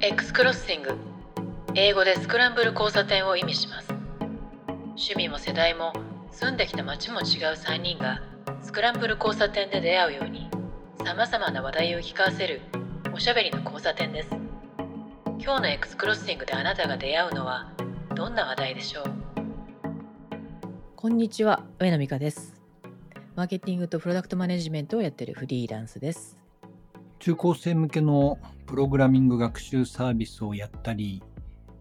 X クロッシング英語でスクランブル交差点を意味します。趣味も世代も住んできた街も違う3人がスクランブル交差点で出会うようにさまざまな話題を聞かせるおしゃべりの交差点です。今日の X クロッシングであなたが出会うのはどんな話題でしょう？こんにちは上野美香です。マーケティングとプロダクトマネジメントをやっているフリーランスです。中高生向けのプログラミング学習サービスをやったり、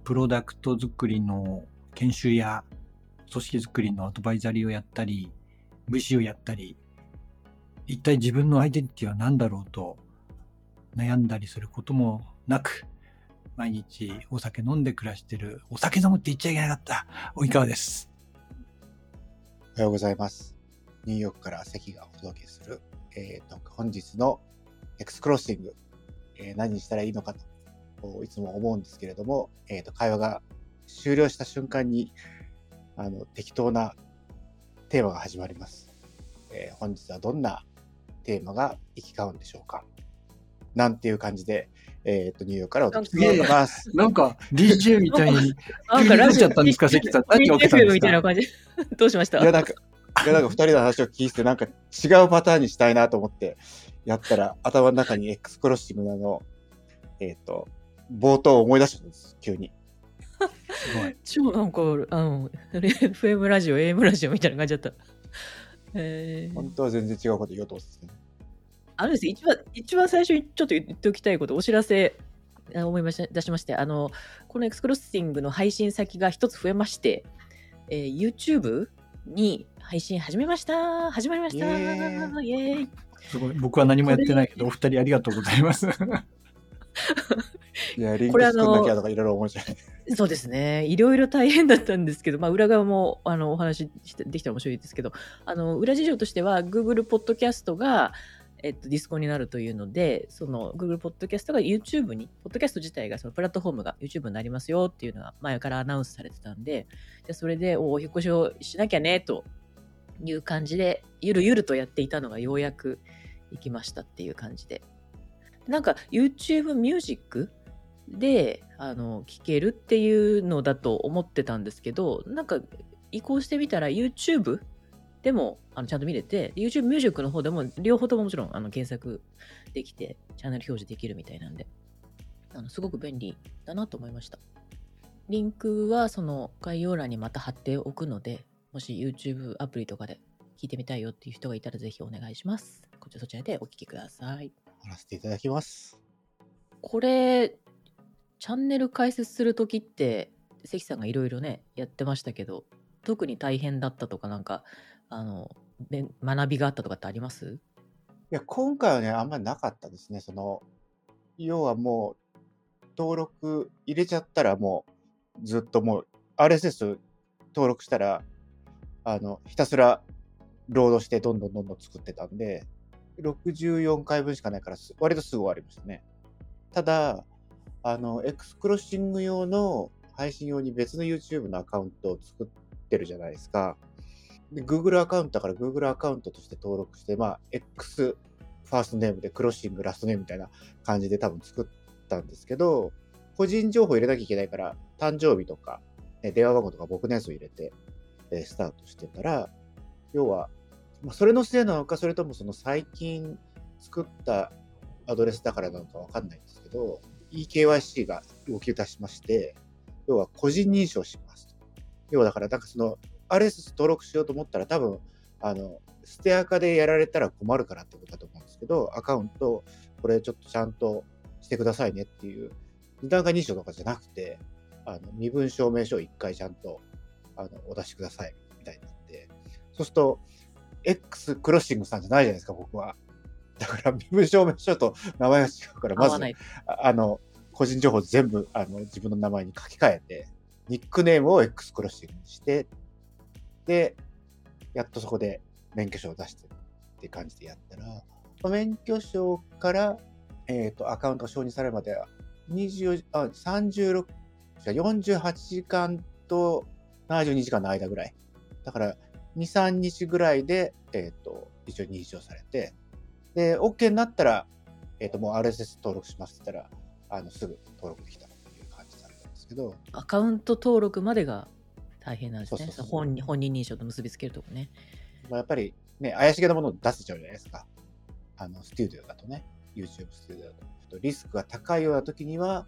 プロダクト作りの研修や組織作りのアドバイザリーをやったり、VC をやったり、一体自分のアイデンティティは何だろうと悩んだりすることもなく、毎日お酒飲んで暮らしてる、お酒飲むって言っちゃいけなかった、及川です。おはようございます。ニューヨークから関がお届けする、えーと、本日のエクスクロッシング、えー、何にしたらいいのかと、いつも思うんですけれども、えっ、ー、と、会話が終了した瞬間に、あの、適当なテーマが始まります。えー、本日はどんなテーマが行き交うんでしょうかなんていう感じで、えっ、ー、と、ニューヨークからお届けします。なんか、DJ みたいに、なんかラジオちゃったんですか、関さん。何起きたんですか？みたいな感じ。どうしました？いや、なんか、いや、なんか二人の話を聞いて、なんか違うパターンにしたいなと思って、やったら、頭の中に X クロッシングのえっ、ー、と、冒頭を思い出したんです、急に。すごい。超なんか、あの、FM ラジオ、AM ラジオみたいな感じだった。えー、本当は全然違うこと言おうと思ってた、ね。あのです一番、一番最初にちょっと言っておきたいこと、お知らせ、思いまし出しまして、あの、この X クロッシングの配信先が一つ増えまして、えー、YouTube に配信始めました始まりましたイエーイすごい。僕は何もやってないけど、お二人ありがとうございます。いや、リンク作んなきゃとかいろいろ思うじゃない。そうですね。いろいろ大変だったんですけど、まあ、裏側もあのお話できたら面白いですけど、あの裏事情としては、Google ポッドキャストが、えっと、ディスコになるというので、その Google ポッドキャストが YouTube に、ポッドキャスト自体がそのプラットフォームが YouTube になりますよっていうのが前からアナウンスされてたんで、でそれでおお、引っ越しをしなきゃねという感じで、ゆるゆるとやっていたのがようやく行きましたっていう感じで。なんか YouTube ミュージックであの聴けるっていうのだと思ってたんですけど、なんか移行してみたら YouTube でもあのちゃんと見れて、YouTube ミュージックの方でも両方とももちろんあの検索できて、チャンネル表示できるみたいなんで、あのすごく便利だなと思いました。リンクはその概要欄にまた貼っておくので、もし YouTube アプリとかで聞いてみたいよっていう人がいたらぜひお願いします。こちらそちらでお聞きください。貼らせていただきます。これ、チャンネル開設するときって、関さんがいろいろね、やってましたけど、特に大変だったとか、なんか、あの、学びがあったとかってあります？いや、今回はね、あんまりなかったですね。その、要はもう、登録入れちゃったらもう、ずっともう、RSS 登録したら、あの、ひたすらロードしてどんどんどんどん作ってたんで、64回分しかないから、割とすぐ終わりましたね。ただ、あの、X クスクロッシング用の配信用に別の YouTube のアカウントを作ってるじゃないですか。で Google アカウントだから Google アカウントとして登録して、まあ、X ファーストネームでクロッシングラストネームみたいな感じで多分作ったんですけど、個人情報入れなきゃいけないから、誕生日とか、電話番号とか僕のやつを入れて、スタートしてたら、要は、まあ、それのせいなのか、それともその最近作ったアドレスだからなのかわかんないんですけど、eKYC が動き出しまして、要は個人認証します。要はだから、なんかその RS 登録しようと思ったら多分、あの、ステア化でやられたら困るからってことだと思うんですけど、アカウント、これちょっとちゃんとしてくださいねっていう、二段階認証とかじゃなくて、あの身分証明書を一回ちゃんとあのお出しくださいみたいになって、そうすると、X クロッシングさんじゃないじゃないですか、僕は。だから、身分証明書と名前が違うから、まず、あの、個人情報全部、あの、自分の名前に書き換えて、ニックネームを X クロッシングにして、で、やっとそこで免許証を出してって感じでやったら、免許証から、えっ、ー、と、アカウントが承認されるまでは、24あ、36、48時間と72時間の間ぐらい。だから、2、3日ぐらいで、えっ、ー、と、一応認証されて、で、OK になったら、えっ、ー、と、もう RSS 登録しますって言ったら、あのすぐ登録できたっていう感じだったんですけど、アカウント登録までが大変なんですね。そうそうそう本人本人認証と結びつけるとこね。まあ、やっぱりね、怪しげなものを出せちゃうじゃないですか。あの、スタジオだとね、YouTube スタジオだと。リスクが高いような時には、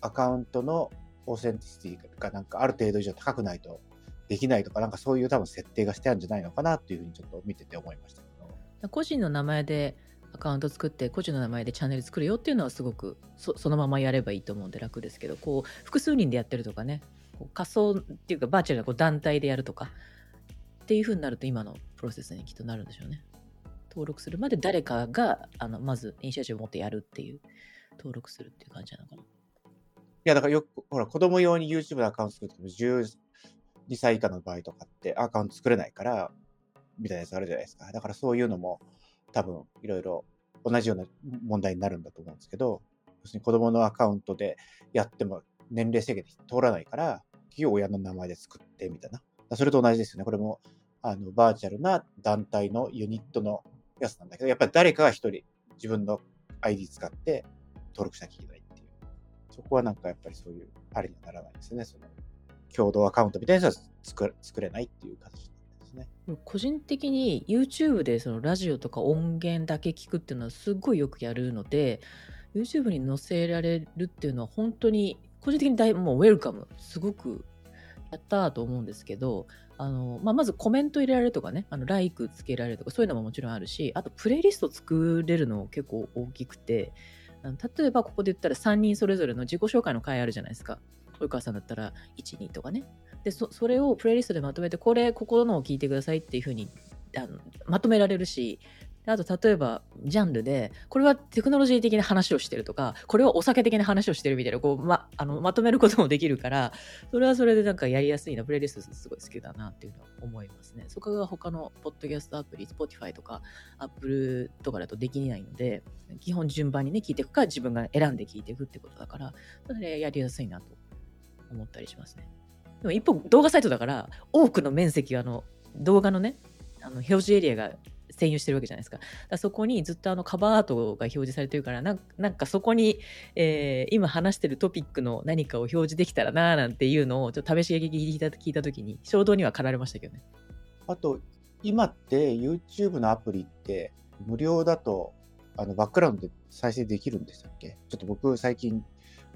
アカウントのオーセンティシティがなんかある程度以上高くないとできないとか、なんかそういう多分設定がしてあるんじゃないのかなっていうふうにちょっと見てて思いましたけど。個人の名前でアカウント作って個人の名前でチャンネル作るよっていうのはすごくそのままやればいいと思うんで楽ですけどこう複数人でやってるとかね。仮想っていうかバーチャルなこう団体でやるとか。っていうふうになると今のプロセスにきっとなるんでしょうね。登録するまで誰かがあのまずイニシアチブを持ってやるっていう登録するっていう感じなのかな。いやだからよくほら子供用に YouTube のアカウント作っても 10, 2歳以下の場合とかってアカウント作れないから、みたいなやつあるじゃないですか。だからそういうのも多分いろいろ同じような問題になるんだと思うんですけど、要するに子供のアカウントでやっても年齢制限で通らないから、企業親の名前で作ってみたいな。それと同じですよね。これもあのバーチャルな団体のユニットのやつなんだけど、やっぱり誰かが一人自分の ID 使って登録しなきゃいけないっていう。そこはなんかやっぱりそういうありにはならないですよね。その共同アカウントみたいなやつは作作れないっていう形ですね。個人的に YouTube でそのラジオとか音源だけ聞くっていうのはすごいよくやるので YouTube に載せられるっていうのは本当に個人的に大もうウェルカムすごくやったと思うんですけどあの、まあ、まずコメント入れられるとかねあのライクつけられるとかそういうのももちろんあるしあとプレイリスト作れるの結構大きくて例えばここで言ったら3人それぞれの自己紹介の回あるじゃないですか及川さんだったら12とかね。でそれをプレイリストでまとめてこれここのを聞いてくださいっていうふうにあのまとめられるしあと例えばジャンルでこれはテクノロジー的な話をしてるとかこれはお酒的な話をしてるみたいなこう、ま、あのまとめることもできるからそれはそれでなんかやりやすいなプレイリストすごい好きだなっていうのは思いますね。そこが他のポッドキャストアプリ Spotify とか Apple とかだとできないので基本順番にね聞いていくか自分が選んで聞いていくってことだからそれやりやすいなと思ったりしますね。でも一方動画サイトだから多くの面積はあの動画のねあの表示エリアが占有してるわけじゃないですか。だそこにずっとあのカバーアートが表示されてるからなんなんかそこに、えー今話してるトピックの何かを表示できたらなーなんていうのをちょっと試し聞き聞いた聞いた時に衝動には駆られましたけどね。あと、今って YouTube のアプリって無料だとあのバックグラウンドで再生できるんでしたっけ？ちょっと僕最近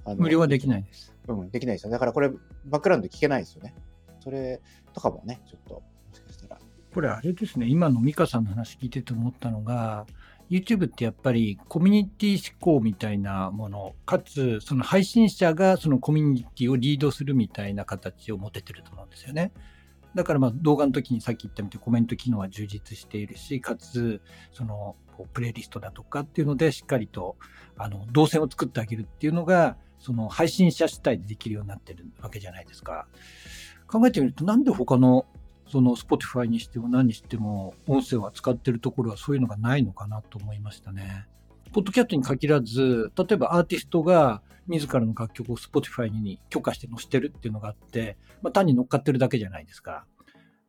あの無料はできないです。うん、できないですよ。だからこれ、バックグラウンド聞けないですよね。それとかもね、ちょっと、もしかしたら。これあれですね、今の美香さんの話聞いてて思ったのが、YouTube ってやっぱりコミュニティ思考みたいなもの、かつその配信者がそのコミュニティをリードするみたいな形を持ててると思うんですよね。だからまあ動画の時にさっき言ったみたいにコメント機能は充実しているし、かつそのプレイリストだとかっていうのでしっかりとあの動線を作ってあげるっていうのが、その配信者主体でできるようになってるわけじゃないですか。考えてみるとなんで他のその Spotify にしても何にしても音声を扱ってるところはそういうのがないのかなと思いましたね。ポッドキャストに限らず、例えばアーティストが自らの楽曲を Spotify に許可して載せてるっていうのがあって、まあ、単に乗っかってるだけじゃないですか。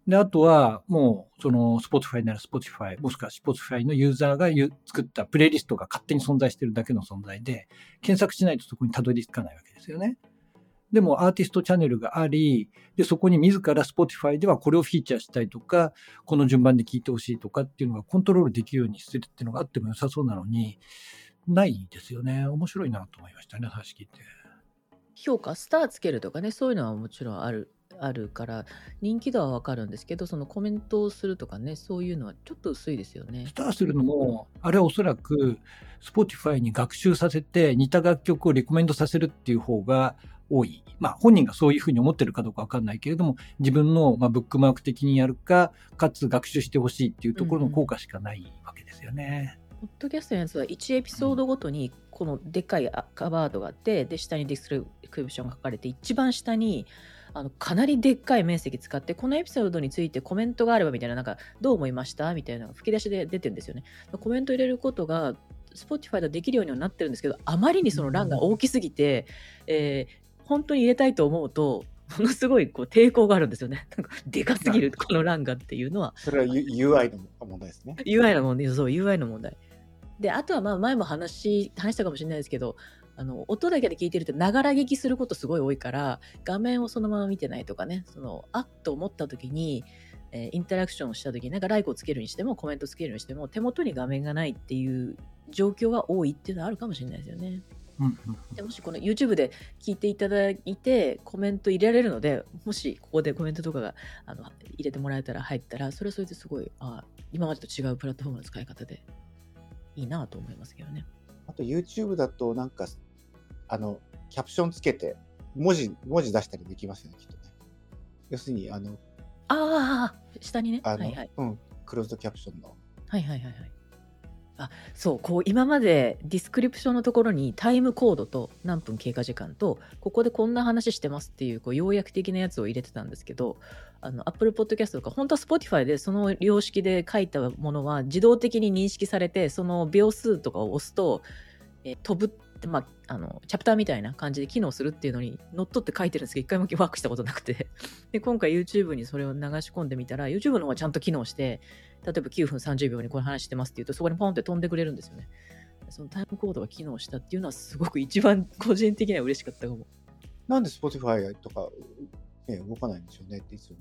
で、あとはもうその Spotify なら Spotify、もしくは Spotify のユーザーが作ったプレイリストが勝手に存在してるだけの存在で、検索しないとそこにたどり着かないわけですよね。でもアーティストチャンネルがあり、で、そこに自ら Spotify ではこれをフィーチャーしたいとか、この順番で聞いてほしいとかっていうのがコントロールできるようにするっていうのがあっても良さそうなのに、ないですよね。面白いなと思いましたね、話聞いて。評価スターつけるとかねそういうのはもちろんあるあるから人気度はわかるんですけどそのコメントをするとかねそういうのはちょっと薄いですよねスターするのも、あれはおそらく Spotify に学習させて似た楽曲をレコメンドさせるっていう方が多い。まあ本人がそういうふうに思ってるかどうかわかんないけれども、自分のまあブックマーク的にやるか、かつ学習してほしいっていうところの効果しかないわけですよね。ポッドキャストのやつは1エピソードごとにこのでっかいあカバードがあってで下にディスクリプションが書かれて一番下にあのかなりでっかい面積使ってこのエピソードについてコメントがあればみたいななんかどう思いました？みたいなのが吹き出しで出てるんですよね。コメント入れることが Spotify でできるようにはなってるんですけどあまりにその欄が大きすぎて、えー本当に入れたいと思うとものすごいこう抵抗があるんですよね。なんかでかすぎるこの欄がっていうのは。それは UI の問題ですね。UI の問題、そう、UI の問題。であとはまあ前も話話したかもしれないですけどあの音だけで聞いてるとながら聞きすることすごい多いから画面をそのまま見てないとかねそのあっと思った時に、えーインタラクションをした時になんかライクをつけるにしてもコメントつけるにしても手元に画面がないっていう状況が多いっていうのはあるかもしれないですよね。でもしこの YouTube で聞いていただいてコメント入れられるのでもしここでコメントとかがあの入れてもらえたら入ったらそれはそれですごいあ今までと違うプラットフォームの使い方でいいなと思いますけどね。あと YouTube だとなんか、あの、キャプションつけて、文字、文字出したりできますよね、きっとね。要するに、あの、ああ下にね。あの、はいはいうん、クローズドキャプションの。はいはいはいはい。あそうこう今までディスクリプションのところにタイムコードと何分経過時間とここでこんな話してますっていうこう要約的なやつを入れてたんですけどあの Apple Podcast とか本当は Spotify でその様式で書いたものは自動的に認識されてその秒数とかを押すと、え飛ぶって、まあ、あのチャプターみたいな感じで機能するっていうのにのっとって書いてるんですけど一回もワークしたことなくて。で今回 YouTube にそれを流し込んでみたら YouTube の方はちゃんと機能して例えば9分30秒にこれ話してますって言うとそこにポンって飛んでくれるんですよね。そのタイムコードが機能したっていうのはすごく一番個人的には嬉しかったかも。なんで Spotify とか、ね、動かないんでしょうねっていつも。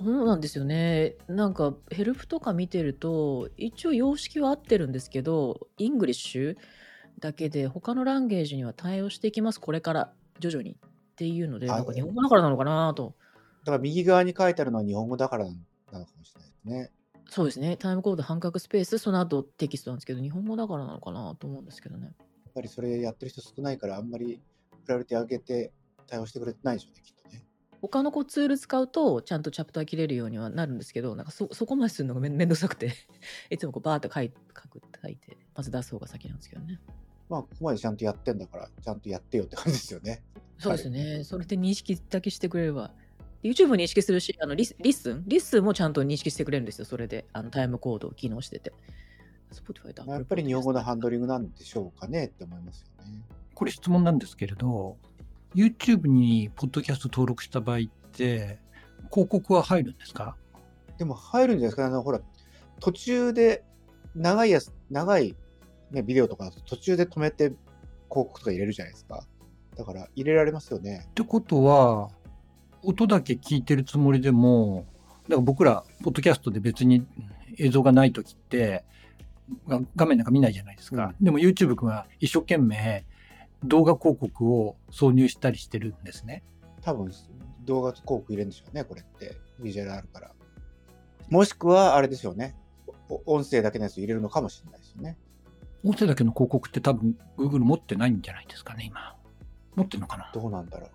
そうなんですよね。なんかヘルプとか見てると一応様式は合ってるんですけど、 English だけで他の language には対応していきます、これから徐々にっていうので、あなんか日本語だからなのかなと。だから右側に書いてあるのは日本語だからなのかもしれないですね。そうですね。タイムコード半角スペース、その後テキストなんですけど、日本語だからなのかなと思うんですけどね。やっぱりそれやってる人少ないから、あんまりプライオリティ上げて対応してくれてないでしょうね、きっとね。他のこうツール使うとちゃんとチャプター切れるようにはなるんですけどなんかそそこまでするのがめんめんどくさくて いつもこうバーッと書い書く書いてまず出す方が先なんですけどねまあ、ここまでちゃんとやってんだから、ちゃんとやってよって感じですよね。そうですね、それで認識だけしてくれれば YouTube も認識するしあのリス LISTEN？LISTEN もちゃんと認識してくれるんですよそれであのタイムコードを機能してて Spotify やっぱり日本語のハンドリングなんでしょうかねって思いますよね。これ質問なんですけれど、YouTube にポッドキャスト登録した場合って、広告は入るんですか？でも入るんじゃないですか、あの、ほら、途中で長いやつ、長い、ね、ビデオとかだと途中で止めて広告とか入れるじゃないですか。だから入れられますよね。ってことは、音だけ聞いてるつもりでも、だから僕ら、ポッドキャストで別に映像がないときって、が画面なんか見ないじゃないですか。でも YouTube 君は一生懸命動画広告を挿入したりしてるんですね。多分動画広告入れるんでしょうね、これって。ビジュアルあるから。もしくは、あれですよね。お音声だけのやつ入れるのかもしれないですよね。音声だけの広告って多分 Google 持ってないんじゃないですかね、今。持ってるのかなどうなんだろう。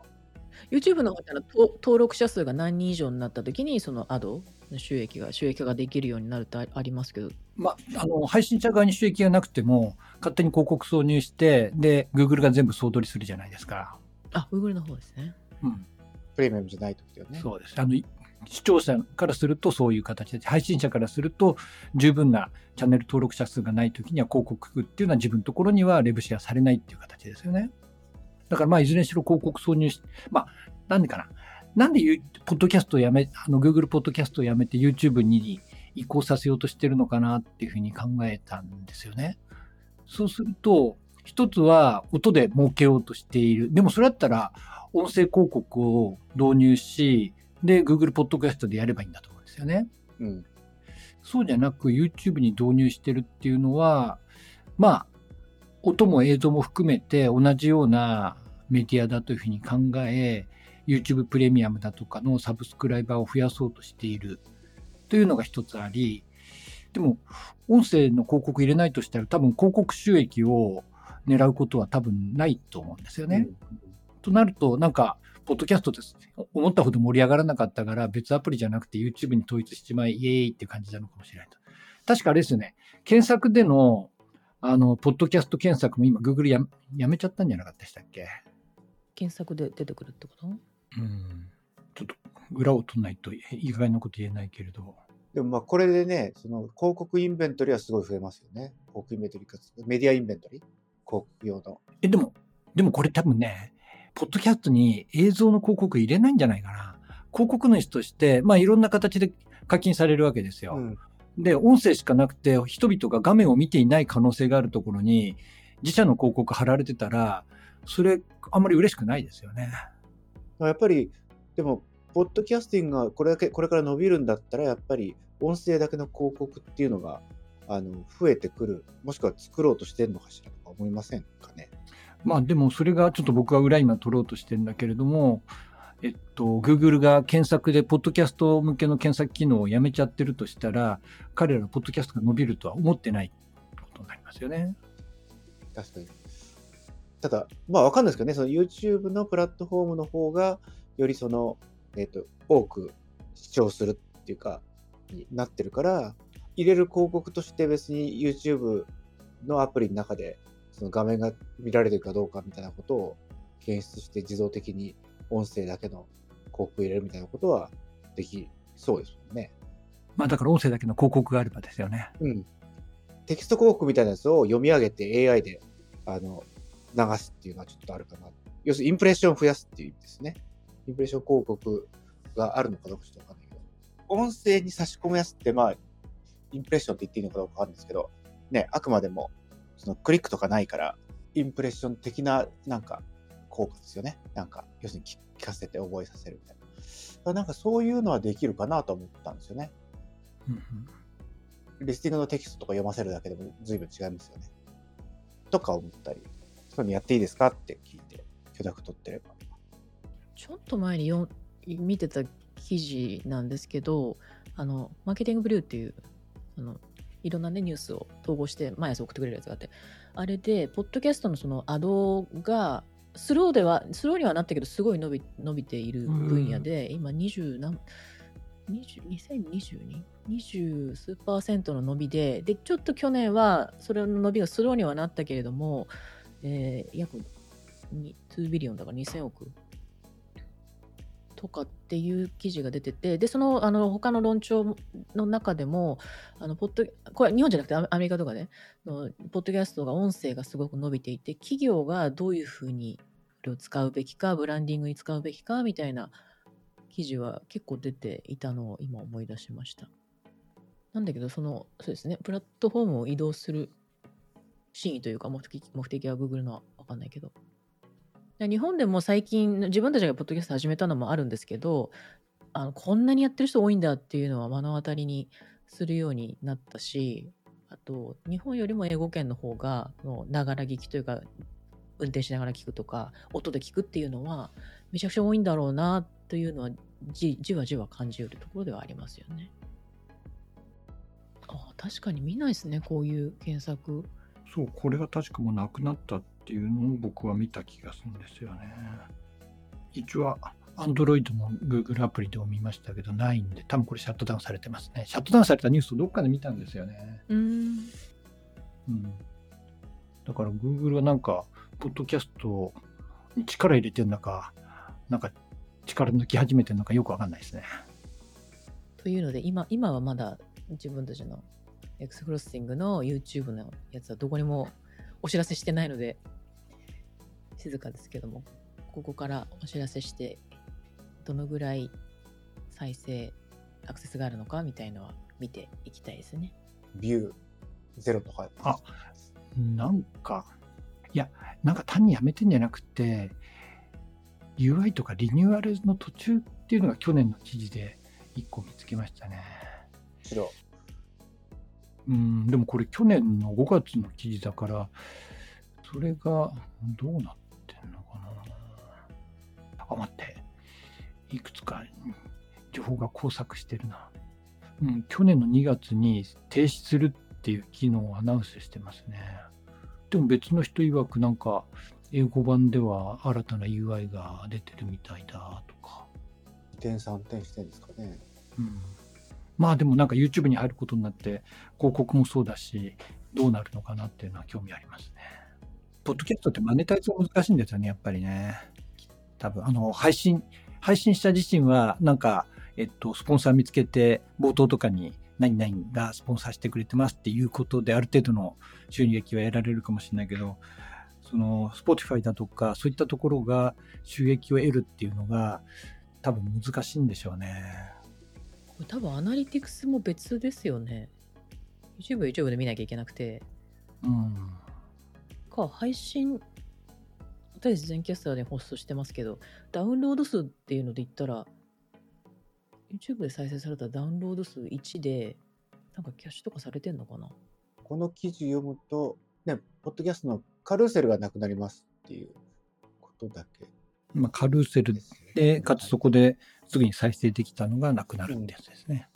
YouTube の方からと登録者数が何人以上になった時にそのアドの収益が収益化ができるようになるとあありますけどまあ、あの、配信者側に収益がなくても、勝手に広告挿入して、で、Google が全部総取りするじゃないですか。あ Google の方ですねうん。プレミアムじゃない時だよね。そうです。あの、視聴者からするとそういう形で、配信者からすると十分なチャンネル登録者数がないときには広告っていうのは自分のところにはレブシェアされないっていう形ですよね。だからまあいずれにしろ広告挿入し、まあなんでかな。なんでポッドキャストをやめ、あの Google ポッドキャストをやめて YouTube に移行させようとしてるのかなっていうふうに考えたんですよね。そうすると、一つは音で儲けようとしている。でもそれだったら音声広告を導入し、で、Google ポッドキャストでやればいいんだと思うんですよね。うん。そうじゃなく YouTube に導入してるっていうのは、まあ、音も映像も含めて同じようなメディアだというふうに考え、YouTube プレミアムだとかのサブスクライバーを増やそうとしているというのが一つあり、でも、音声の広告入れないとしたら多分広告収益を狙うことは多分ないと思うんですよね。となると、なんか、ポッドキャストです。思ったほど盛り上がらなかったから、別アプリじゃなくて YouTube に統一しちまい、イエーイって感じなのかもしれないと。確かあれですよね。検索での、あの、ポッドキャスト検索も今、Google ややめちゃったんじゃなかったでしたっけ？検索で出てくるってこと？うん。ちょっと、裏を取らないといい加減なこと言えないけれど。でもまあこれでね、その広告インベントリはすごい増えますよね。広告インベントリかつメディアインベントリ広告用の。え、でも、でもこれ多分ね、ポッドキャストに映像の広告入れないんじゃないかな。広告主として、まあいろんな形で課金されるわけですよ。うん。で、音声しかなくて、人々が画面を見ていない可能性があるところに、自社の広告貼られてたら、それ、あんまり嬉しくないですよね。やっぱり、でも、ポッドキャスティングがこれだけ、これから伸びるんだったら、やっぱり、音声だけの広告っていうのが、あの、増えてくる、もしくは作ろうとしてるのかしらとか思いませんかね？まあでもそれがちょっと僕は裏今取ろうとしてるんだけれども、えっと、Google が検索で、ポッドキャスト向けの検索機能をやめちゃってるとしたら、彼らのポッドキャストが伸びるとは思ってないことになりますよね。確かに。ただ、まあわかんないですけどね、その YouTube のプラットフォームの方が、よりその、えっ、と、多く視聴するっていうか、になってるから、入れる広告として別に YouTube のアプリの中で、その画面が見られてるかどうかみたいなことを検出して自動的に音声だけの広告入れるみたいなことはできそうですもんね。まあだから音声だけの広告があればですよね。うん。テキスト広告みたいなやつを読み上げて AI であの流すっていうのはちょっとあるかな。要するにインプレッションを増やすっていう意味ですね。インプレッション広告があるのかどうかちょっとわかんないけど。音声に差し込むやつってまあ、インプレッションって言っていいのかどうかわかんないですけど、ね、あくまでもそのクリックとかないから、インプレッション的ななんか効果ですよね。なんか、要するに聞聞かせて覚えさせるみたいな。だからなんかそういうのはできるかなと思ったんですよね。リスティングのテキストとか読ませるだけでも随分違いますよね。とか思ったり、そういうのやっていいですかって聞いて、許諾取ってれば。ちょっと前によ見てた記事なんですけど、あの、マーケティングブリューっていう、あの、いろんなね、ニュースを統合して毎朝送ってくれるやつがあって、あれで、ポッドキャストのそのアドが、スローでは、スローにはなったけど、すごい伸び伸びている分野で、今20何、20 2022? 20数パーセントの伸びで、で、ちょっと去年は、それの伸びがスローにはなったけれども、えー約に2ビリオンだから2000億とかっていう記事が出てて、で、その、あの、他の論調の中でも、あの、ポッド、これ日本じゃなくてアメリカとかね、のポッドキャストが音声がすごく伸びていて、企業がどういうふうにこれを使うべきか、ブランディングに使うべきか、みたいな記事は結構出ていたのを今思い出しました。なんだけど、その、そうですね、プラットフォームを移動する真意というか目的、目的は Google のわかんないけど、日本でも最近自分たちがポッドキャスト始めたのもあるんですけどあのこんなにやってる人多いんだっていうのは目の当たりにするようになったしあと日本よりも英語圏の方がながら聞きというか運転しながら聞くとか音で聞くっていうのはめちゃくちゃ多いんだろうなというのはじじわじわ感じるところではありますよね。あ確かに見ないですねこういう検索。そう、これが確かもうなくなったていうのを僕は見た気がするんですよね。一応、Android の Google アプリでも見ましたけど、ないんで、多分これシャットダウンされてますね。シャットダウンされたニュースをどっかで見たんですよね。うーんうん。だから Google はなんか、ポッドキャストに力入れてるのか、なんか力抜き始めてるのかよくわかんないですね。というので今今はまだ自分たちのエクスフロッシングの YouTube のやつはどこにもお知らせしてないので静かですけどもここからお知らせしてどのぐらい再生アクセスがあるのかみたいのは見ていきたいですね。ビューゼロとか。あなんか、いや、なんか単にやめてんじゃなくて、UI とかリニューアルの途中っていうのが去年の記事で1個見つけましたね。白。うん、でもこれ去年の5月の記事だから、それがどうなっな。あ、待って。いくつか情報が交錯してるな。うん、去年の2月に停止するっていう機能をアナウンスしてますね。でも別の人曰くなんか英語版では新たな UI が出てるみたいだとか。2点3点してんですかね。うん、まあでもなんか YouTube に入ることになって広告もそうだしどうなるのかなっていうのは興味ありますね。ポッドキャストってマネタイズが難しいんですよねやっぱりね。多分あの配信配信した自身はなんかえっとスポンサー見つけて冒頭とかに何々がスポンサーしてくれてますっていうことである程度の収益は得られるかもしれないけどその Spotify だとかそういったところが収益を得るっていうのが多分難しいんでしょうね。多分アナリティクスも別ですよね。YouTube は YouTube で見なきゃいけなくて、うん。か、配信、私、全キャスターでホストしてますけど、ダウンロード数っていうので言ったら、YouTube で再生されたダウンロード数1で、なんかキャッシュとかされてんのかな？この記事読むと、ね、ポッドキャストのカルーセルがなくなりますっていうことだけまあ、カルーセルですよねで、かつそこですぐに再生できたのがなくなるってやつですね。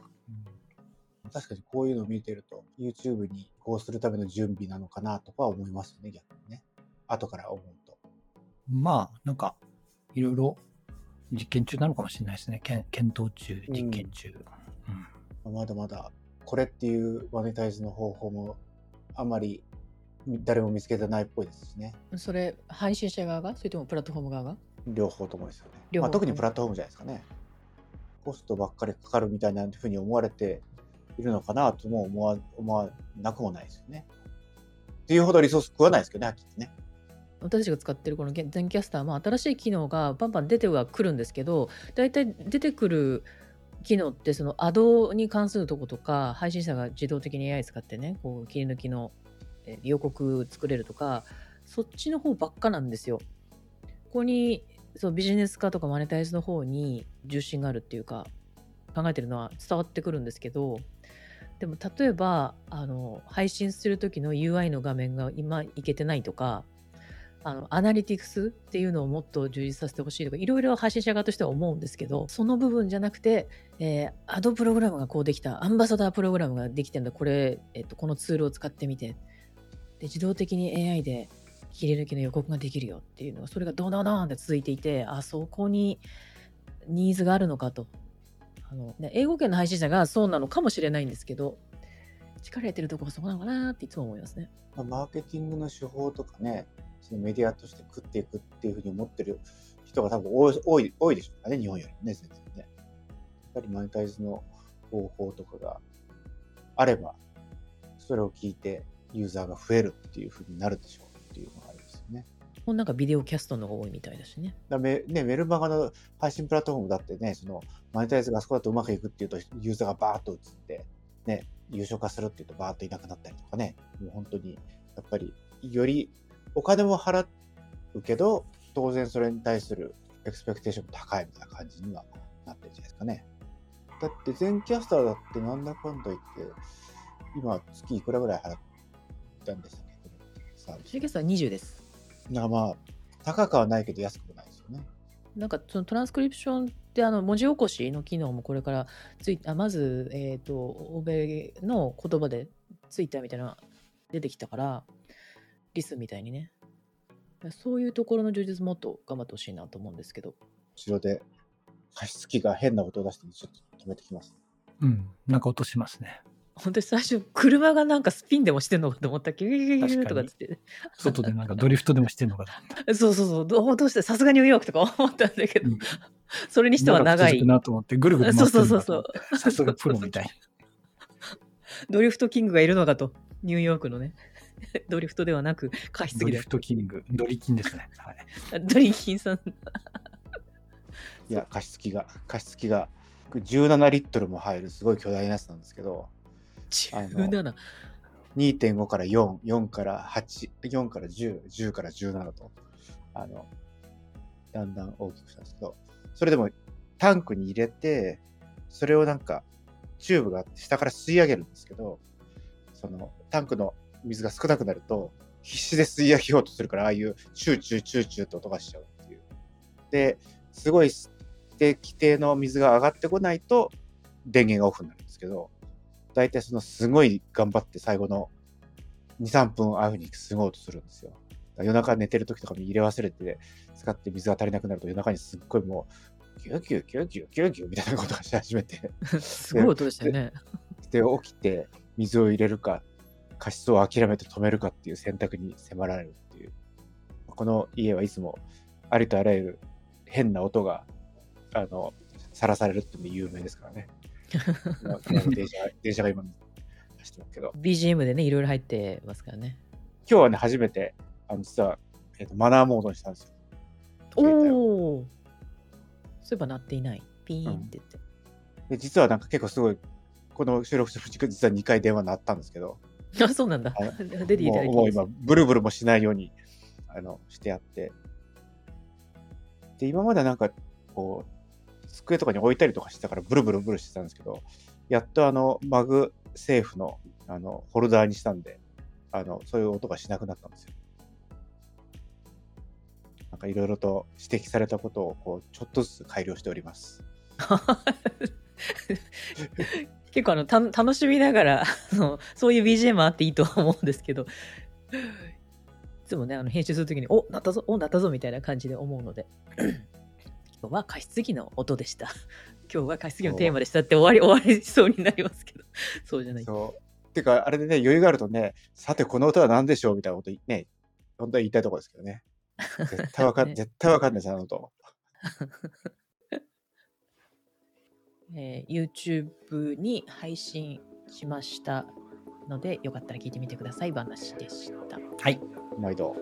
確かにこういうのを見てると、YouTube に移行するための準備なのかなとか思いますよね、逆にね。後から思うと。まあ、なんか、いろいろ実験中なのかもしれないですね。けん検討中、実験中。うんまだまだ、これっていうマネタイズの方法も、あんまり誰も見つけてないっぽいですしね。それ、配信者側が？それともプラットフォーム側が？両方ともですよね。まあ、特にプラットフォームじゃないですかね。コストばっかりかかるみたいなふうに思われているのかなとも思わ思わなくもないですよね。っていうほどリソース食わないですけどね、はっきりね。私たちが使ってるこの全キャスターも新しい機能がバンバン出てはくるんですけど大体出てくる機能ってそのアドに関するとことか配信者が自動的に AI 使ってねこう切り抜きの予告作れるとかそっちの方ばっかなんですよ。ここにそうビジネス化とかマネタイズの方に重心があるっていうか考えてるのは伝わってくるんですけどでも例えばあの配信する時の UI の画面が今いけてないとかあのアナリティクスっていうのをもっと充実させてほしいとかいろいろ配信者側としては思うんですけどその部分じゃなくて、えーアドプログラムがこうできたアンバサダープログラムができてるんだ。これ、えっと、このツールを使ってみて。で自動的に AI で切り抜きの予告ができるよっていうのがそれがドドドンって続いていてあそこにニーズがあるのかと。あの、ね、英語圏の配信者がそうなのかもしれないんですけど力入れてるとこはそこなのかなっていつも思いますね。マーケティングの手法とかね、そのメディアとして食っていくっていうふうに思ってる人が多分多い多い多いでしょうかね、日本よりもね、全然ね。やっぱりマネタイズの方法とかがあれば、それを聞いてユーザーが増えるっていうふうになるでしょうっていうのがありますよね。もうなんかビデオキャストの方が多いみたいだしね。だメねメルマガの配信プラットフォームだってね、そのマネタイズがあそこだとうまくいくっていうと、ユーザーがバーッと映って、ね、優勝化するっていうとバーッといなくなったりとかね、もう本当に、やっぱり、よりお金も払うけど、当然それに対するエクスペクテーションも高いみたいな感じにはなってるんじゃないですかね。だって全キャスターだってなんだかんだ言って、今月いくらぐらい払ったんでしたっけサービキャストは20です。だからまあ、高くはないけど安くもないですよね。なんかそのトランスクリプションってあの文字起こしの機能もこれからついあまず、えー、と欧米の言葉でツイッターみたいなのが出てきたからリスみたいにね。そういうところの充実もっと頑張ってほしいなと思うんですけど。後ろで加湿器が変な音を出してちょっと止めてきます。うん。なんか音しますね。本当に最初車がなんかスピンでもしてんのかと思ったキュキュキュキュとかっつって。外でなんかドリフトでもしてんのかな。そうそうそう。どうどうしてさすがニューヨークとか思ったんだけど、うん。それにしては長い。なと思って、ぐるぐる回ってるそうそうそうさすがプロみたい。ドリフトキングがいるのかと。ニューヨークのね ドリフトではなく加湿器でドリフトキング、ドリキンですね。はい。ドリキンさんいや、加湿器が、加湿器が17リットルも入るすごい巨大なやつなんですけど、あの17 2.5から4、4から8、4から10、10から17と、あの、だんだん大きくしたんですけど、それでもタンクに入れて、それをなんか、チューブがあって下から吸い上げるんですけど、そのタンクの水が少なくなると、必死で吸い上げようとするから、ああいうチューチューチューチューと音がしちゃうっていう。で、すごい吸って規定の水が上がってこないと、電源がオフになるんですけど、大体そのすごい頑張って最後の2、3分ああいうふうにすごい音するんですよ。夜中寝てる時とかに入れ忘れて使って水が足りなくなると夜中にすっごいもう、ギュギュギュギュギュギュみたいなことがし始めて、すごい音でしたよねで、起きて水を入れるか、加湿を諦めて止めるかっていう選択に迫られるっていう。この家はいつもありとあらゆる変な音が、あの、さらされるっていうので有名ですからね。まあ電車電車が今走ってますけど。BGM でねいろいろ入ってますからね今日はね、初めて、あの、実は、えっとマナーモードにしたんですよ。おおそういえば鳴っていないピーンって言って、で実はなんか結構すごい、ここの収録してる実は2回電話鳴ったんですけど、あ、そうなんだあ。出ていただきもう今、ブルブルもしないようにあのしてあって。で、今まではなんか、こう、机とかに置いたりとかしてたから、ブルブルブルしてたんですけど、やっとあの、 MagSafe のあのホルダーにしたんで、あの、そういう音がしなくなったんですよ。なんかいろいろと指摘されたことを、こう、ちょっとずつ改良しております。結構あのた楽しみながらあのそういう BGM あっていいとは思うんですけど。いつもねあの編集するときにおなったぞおなったぞみたいな感じで思うので。今日は加湿器の音でした。今日は加湿器のテーマでしたって終わり終わりそうになりますけど。そうじゃない。そう。てか、あれでね、余裕があるとね、さて、この歌は何でしょうみたいなことね、本当は言いたいところですけどね。絶対わかん、ね。絶対わかんないです、あの音。えー YouTube に配信しましたのでよかったら聞いてみてください話でしたはい。毎度。